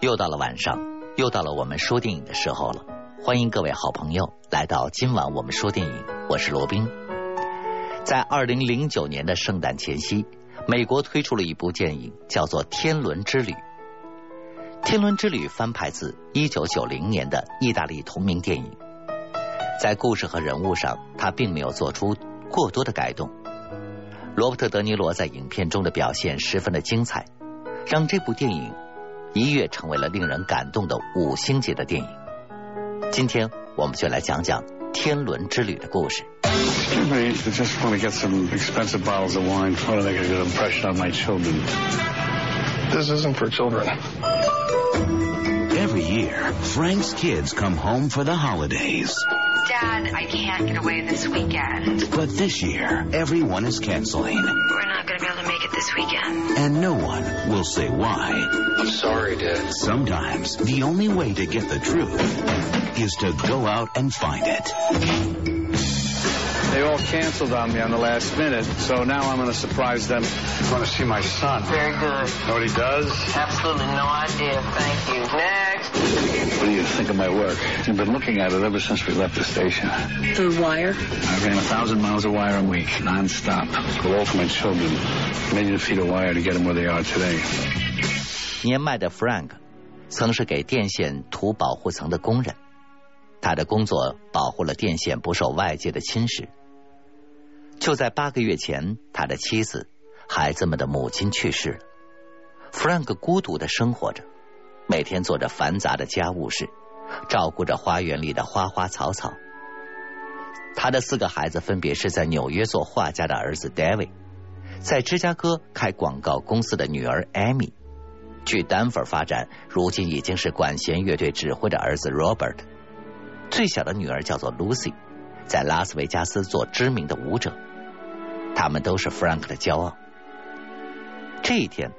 又到了晚上，又到了我们说电影的时候了。欢迎各位好朋友来到今晚我们说电影，我是罗宾。在二零零九年的圣诞前夕，美国推出了一部电影，叫做《天伦之旅》。《天伦之旅》翻拍自一九九零年的意大利同名电影，在故事和人物上，他并没有做出过多的改动。罗伯特·德尼罗在影片中的表现十分的精彩，让这部电影。一跃成为了令人感动的五星级的电影。今天我们就来讲讲天伦之旅的故事。Just want to get some expensive bottles of wine. Want to make a good impression on my children. This isn't for children. Every year, Frank's kids come home for the holidays. Dad, I can't get away this weekend. But this year, everyone is canceling. We're not going to be able to make it this weekend. And no one will say why. I'm sorry, Dad. Sometimes the only way to get the truth is to go out and find it. They all canceled on me on the last minute, so now I'm going to surprise them. I want to see my son. Very good. Know what he does? Absolutely no idea. Thank you. Next. What do you think of my work? I've been looking at it ever since we left the station. The wire? I ran a thousand miles of wire a week, non-stop. All for my children. Million feet of wire to get them where they are today. 年迈的 Frank 曾是给电线涂保护层的工人，他的工作保护了电线不受外界的侵蚀。 就在八个月前，他的妻子、孩子们的母亲去世了。Frank 孤独的生活着，每天做着繁杂的家务事，照顾着花园里的花花草草。他的四个孩子分别是在纽约做画家的儿子 David，在芝加哥开广告公司的女儿 Amy，去丹佛发展，如今已经是管弦乐队指挥的儿子 Robert，最小的女儿叫做 Lucy，在拉斯维加斯做知名的舞者。他们都是 Frank 的骄傲。这一天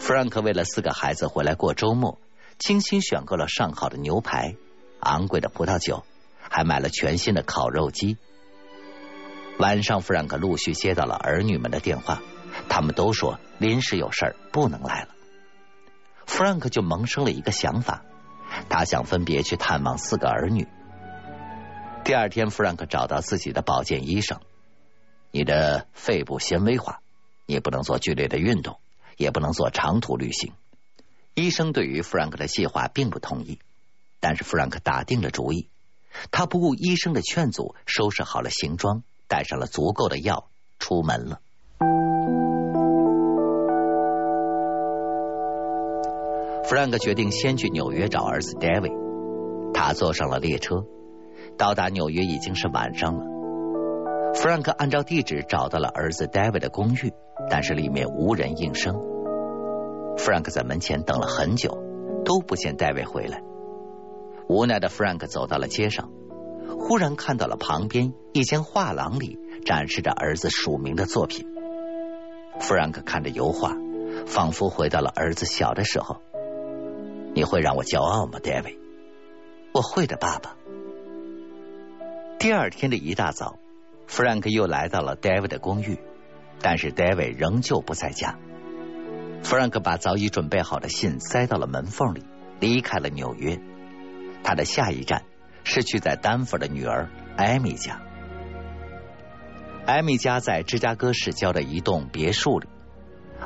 ，Frank 为了四个孩子回来过周末，精心选购了上好的牛排、昂贵的葡萄酒，还买了全新的烤肉机。晚上，Frank 陆续接到了儿女们的电话，他们都说临时有事不能来了。Frank 就萌生了一个想法，他想分别去探望四个儿女。第二天，Frank 找到自己的保健医生。你的肺部纤维化，你不能做剧烈的运动，也不能做长途旅行。医生对于弗兰克的计划并不同意，但是弗兰克打定了主意。他不顾医生的劝阻，收拾好了行装，带上了足够的药，出门了。弗兰克决定先去纽约找儿子 David。他坐上了列车，到达纽约已经是晚上了。弗兰克按照地址找到了儿子 David 的公寓，但是里面无人应声。弗兰克在门前等了很久，都不见 David 回来。无奈的弗兰克走到了街上，忽然看到了旁边一间画廊里展示着儿子署名的作品。弗兰克看着油画，仿佛回到了儿子小的时候。你会让我骄傲吗，David？我会的，爸爸。第二天的一大早。Frank 又来到了 David 的公寓，但是 David 仍旧不在家。Frank 把早已准备好的信塞到了门缝里，离开了纽约。他的下一站是去在丹佛的女儿艾米家。艾米家在芝加哥市郊的一栋别墅里。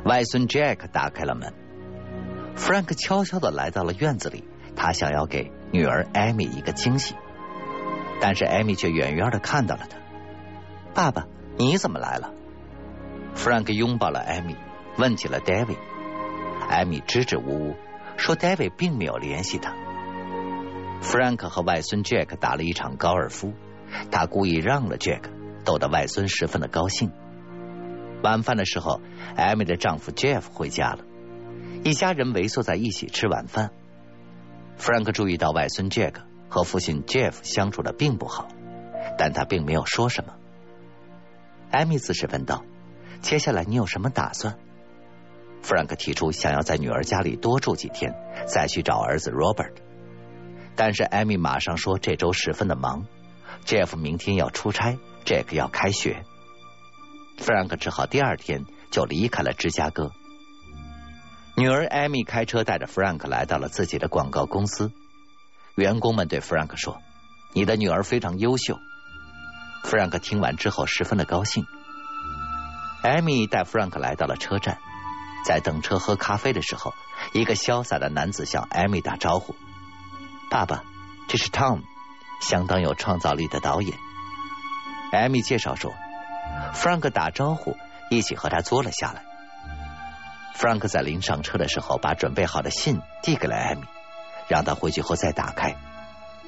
外孙 Jack 打开了门，Frank 悄悄的来到了院子里，他想要给女儿艾米一个惊喜，但是艾米却远远的看到了他。爸爸，你怎么来了？Frank 拥抱了艾米，问起了 David。艾米支支吾吾说，David 并没有联系他。Frank 和外孙 Jack 打了一场高尔夫，他故意让了 Jack，逗得外孙十分的高兴。晚饭的时候，艾米的丈夫 Jeff 回家了，一家人围坐在一起吃晚饭。Frank 注意到外孙 Jack 和父亲 Jeff 相处的并不好，但他并没有说什么。艾米自是问道：“接下来你有什么打算？”弗兰克提出想要在女儿家里多住几天，再去找儿子 Robert。但是艾米马上说这周十分的忙，Jeff 明天要出差，Jack 要开学。弗兰克只好第二天就离开了芝加哥。女儿艾米开车带着 Frank 来到了自己的广告公司。员工们对 Frank 说：“你的女儿非常优秀。” Frank 听完之后十分的高兴。艾米带 Frank 来到了车站，在等车喝咖啡的时候，一个潇洒的男子向艾米打招呼：“爸爸，这是 Tom，相当有创造力的导演。”艾米介绍说：“Frank 打招呼，一起和他坐了下来。”Frank 在临上车的时候，把准备好的信递给了艾米，让他回去后再打开，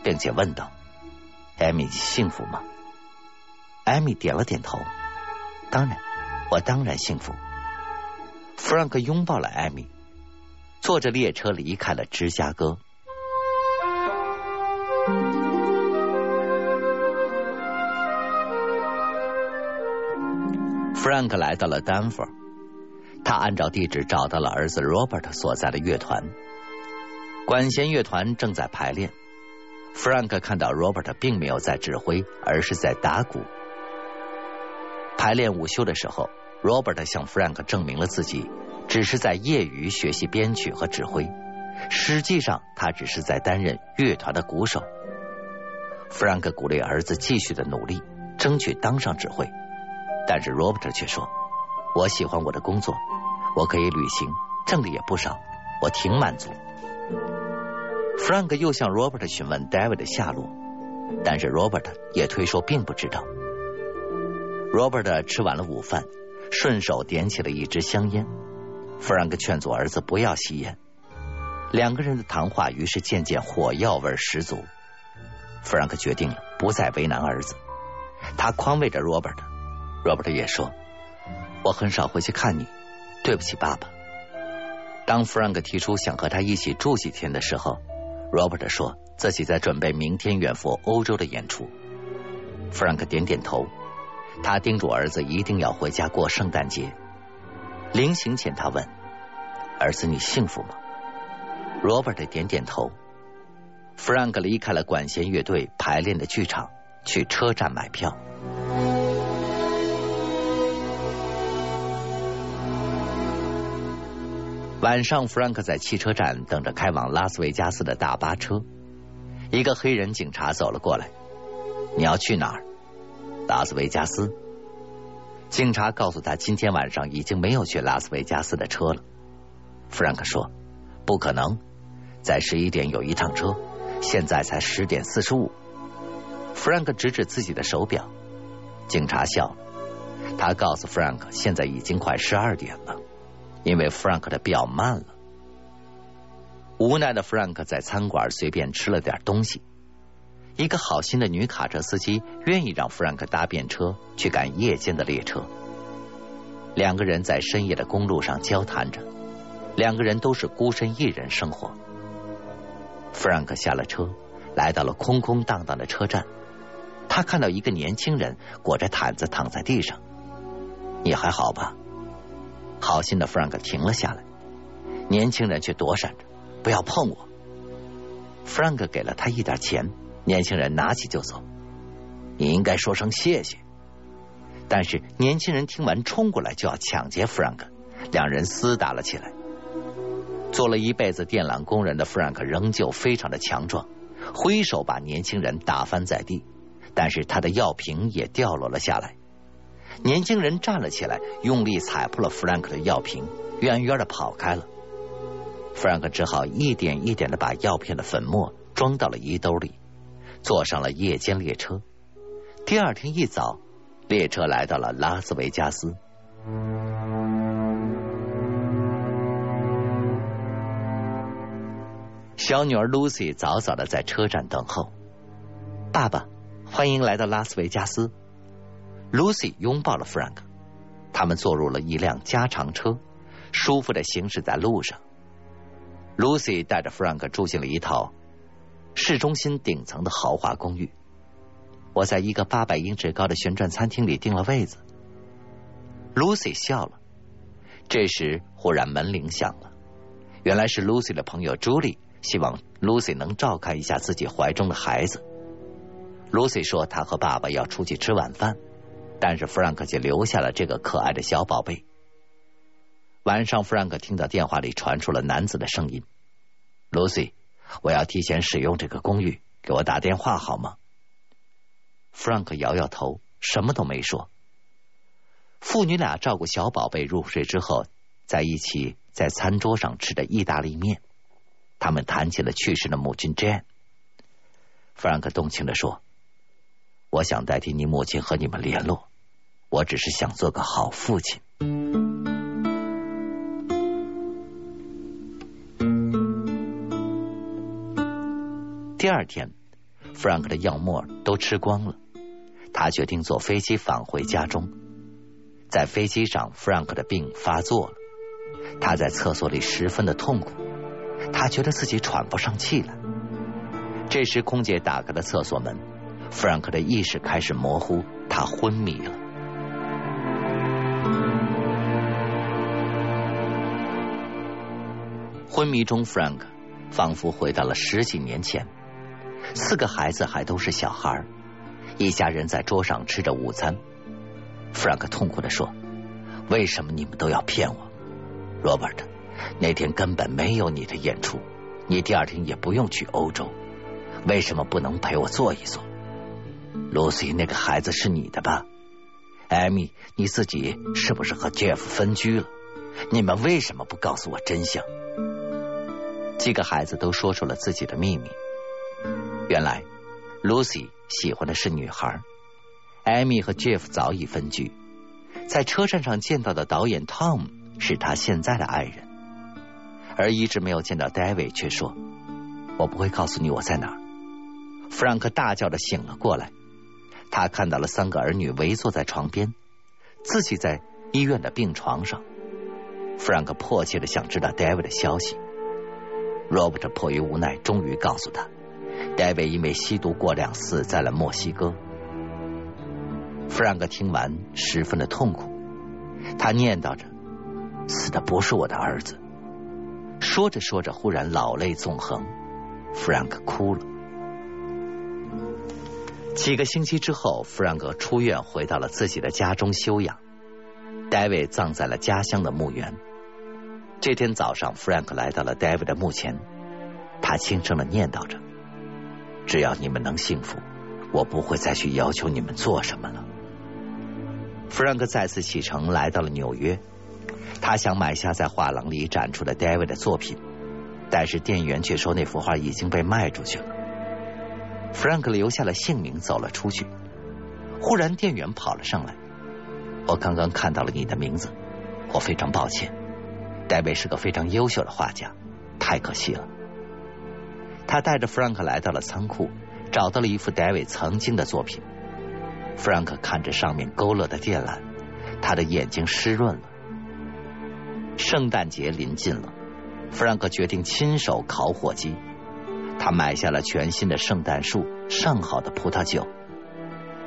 并且问道：“艾米幸福吗？”艾米点了点头：“当然。”我当然幸福。弗兰克拥抱了艾米，坐着列车离开了芝加哥。弗兰克来到了丹佛，他按照地址找到了儿子 Robert 所在的乐团。管弦乐团正在排练。弗兰克看到 Robert 并没有在指挥，而是在打鼓。排练午休的时候，Robert 向 Frank 证明了自己只是在业余学习编曲和指挥，实际上他只是在担任乐团的鼓手。Frank 鼓励儿子继续的努力，争取当上指挥，但是 Robert 却说：“我喜欢我的工作，我可以旅行，挣的也不少，我挺满足。”Frank 又向 Robert 询问 David 的下落，但是 Robert 也推说并不知道。Robert 吃完了午饭，顺手点起了一支香烟。弗兰克劝阻儿子不要吸烟。两个人的谈话于是渐渐火药味十足。弗兰克决定了不再为难儿子，他宽慰着 Robert。Robert 也说：“我很少回去看你，对不起，爸爸。”当弗兰克提出想和他一起住几天的时候，Robert 说自己在准备明天远赴欧洲的演出。弗兰克点点头。他叮嘱儿子一定要回家过圣诞节。临行前，他问儿子：“你幸福吗？”Robert 点点头。Frank 离开了管弦乐队排练的剧场，去车站买票。晚上，Frank 在汽车站等着开往拉斯维加斯的大巴车。一个黑人警察走了过来：“你要去哪儿？”拉斯维加斯，警察告诉他，今天晚上已经没有去拉斯维加斯的车了。弗兰克说：“不可能，在十一点有一趟车，现在才十点四十五。”弗兰克指指自己的手表，警察笑了。他告诉弗兰克，现在已经快十二点了，因为弗兰克的表慢了。无奈的弗兰克在餐馆随便吃了点东西。一个好心的女卡车司机愿意让弗兰克搭便车去赶夜间的列车。两个人在深夜的公路上交谈着，两个人都是孤身一人生活。弗兰克下了车，来到了空空荡荡的车站。他看到一个年轻人裹着毯子躺在地上。你还好吧？好心的弗兰克停了下来，年轻人却躲闪着，不要碰我。弗兰克给了他一点钱。年轻人拿起就走，你应该说声谢谢。但是年轻人听完冲过来就要抢劫弗兰克，两人厮打了起来。做了一辈子电缆工人的弗兰克仍旧非常的强壮，挥手把年轻人打翻在地，但是他的药瓶也掉落了下来。年轻人站了起来，用力踩破了弗兰克的药瓶，远远的跑开了。弗兰克只好一点一点的把药片的粉末装到了衣兜里。坐上了夜间列车。第二天一早，列车来到了拉斯维加斯。小女儿 Lucy 早早的在车站等候。爸爸，欢迎来到拉斯维加斯。Lucy 拥抱了 Frank。他们坐入了一辆加长车，舒服的行驶在路上。Lucy 带着 Frank 住进了一套。市中心顶层的豪华公寓，我在一个八百英尺高的旋转餐厅里订了位子。Lucy 笑了。这时，忽然门铃响了，原来是 Lucy 的朋友 Julie 希望 Lucy 能照看一下自己怀中的孩子。Lucy 说，她和爸爸要出去吃晚饭，但是弗兰克却留下了这个可爱的小宝贝。晚上，弗兰克听到电话里传出了男子的声音：“Lucy，我要提前使用这个公寓，给我打电话好吗？”弗兰克摇摇头，什么都没说。父女俩照顾小宝贝入睡之后，在一起在餐桌上吃着意大利面。他们谈起了去世的母亲 Jane。弗兰克动情的说：“我想代替你母亲和你们联络，我只是想做个好父亲。”第二天，弗兰克的药沫都吃光了，他决定坐飞机返回家中。在飞机上，弗兰克的病发作了，他在厕所里十分的痛苦，他觉得自己喘不上气来。这时，空姐打开了厕所门，弗兰克的意识开始模糊，他昏迷了。昏迷中，弗兰克仿佛回到了十几年前。四个孩子还都是小孩，一家人在桌上吃着午餐。弗兰克痛苦的说：“为什么你们都要骗我？罗伯特，那天根本没有你的演出，你第二天也不用去欧洲，为什么不能陪我坐一坐？露西，那个孩子是你的吧？艾米，你自己是不是和 Jeff 分居了？你们为什么不告诉我真相？”几个孩子都说出了自己的秘密。原来，Lucy 喜欢的是女孩，艾米和 Jeff 早已分居。在车站上见到的导演 Tom 是他现在的爱人，而一直没有见到 David 却说：“我不会告诉你我在哪儿。”弗兰克大叫着醒了过来，他看到了三个儿女围坐在床边，自己在医院的病床上。弗兰克迫切的想知道 David 的消息。Robert 迫于无奈，终于告诉他。戴维因为吸毒过量死在了墨西哥。弗兰克听完十分的痛苦，他念叨着：“死的不是我的儿子。”说着说着，忽然老泪纵横，弗兰克哭了。几个星期之后，弗兰克出院，回到了自己的家中休养。戴维葬在了家乡的墓园。这天早上，弗兰克来到了戴维的墓前，他轻声的念叨着。只要你们能幸福，我不会再去要求你们做什么了。弗兰克再次启程，来到了纽约。他想买下在画廊里展出的 David 的作品，但是店员却说那幅画已经被卖出去了。弗兰克留下了姓名，走了出去。忽然，店员跑了上来：“我刚刚看到了你的名字，我非常抱歉。戴维是个非常优秀的画家，太可惜了。”他带着弗兰克来到了仓库，找到了一幅戴维曾经的作品。弗兰克看着上面勾勒的电缆，他的眼睛湿润了。圣诞节临近了，弗兰克决定亲手烤火鸡。他买下了全新的圣诞树、上好的葡萄酒。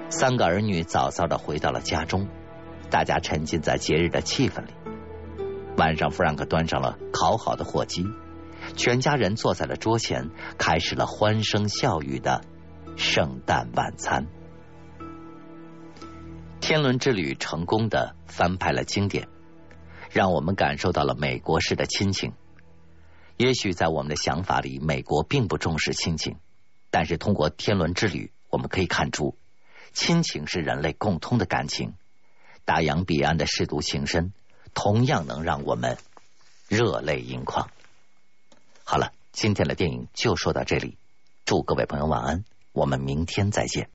三个儿女早早的回到了家中，大家沉浸在节日的气氛里。晚上，弗兰克端上了烤好的火鸡。全家人坐在了桌前，开始了欢声笑语的圣诞晚餐。天伦之旅成功的翻拍了经典，让我们感受到了美国式的亲情。也许在我们的想法里，美国并不重视亲情，但是通过天伦之旅，我们可以看出，亲情是人类共通的感情。大洋彼岸的舐犊情深，同样能让我们热泪盈眶。好了，今天的电影就说到这里，祝各位朋友晚安，我们明天再见。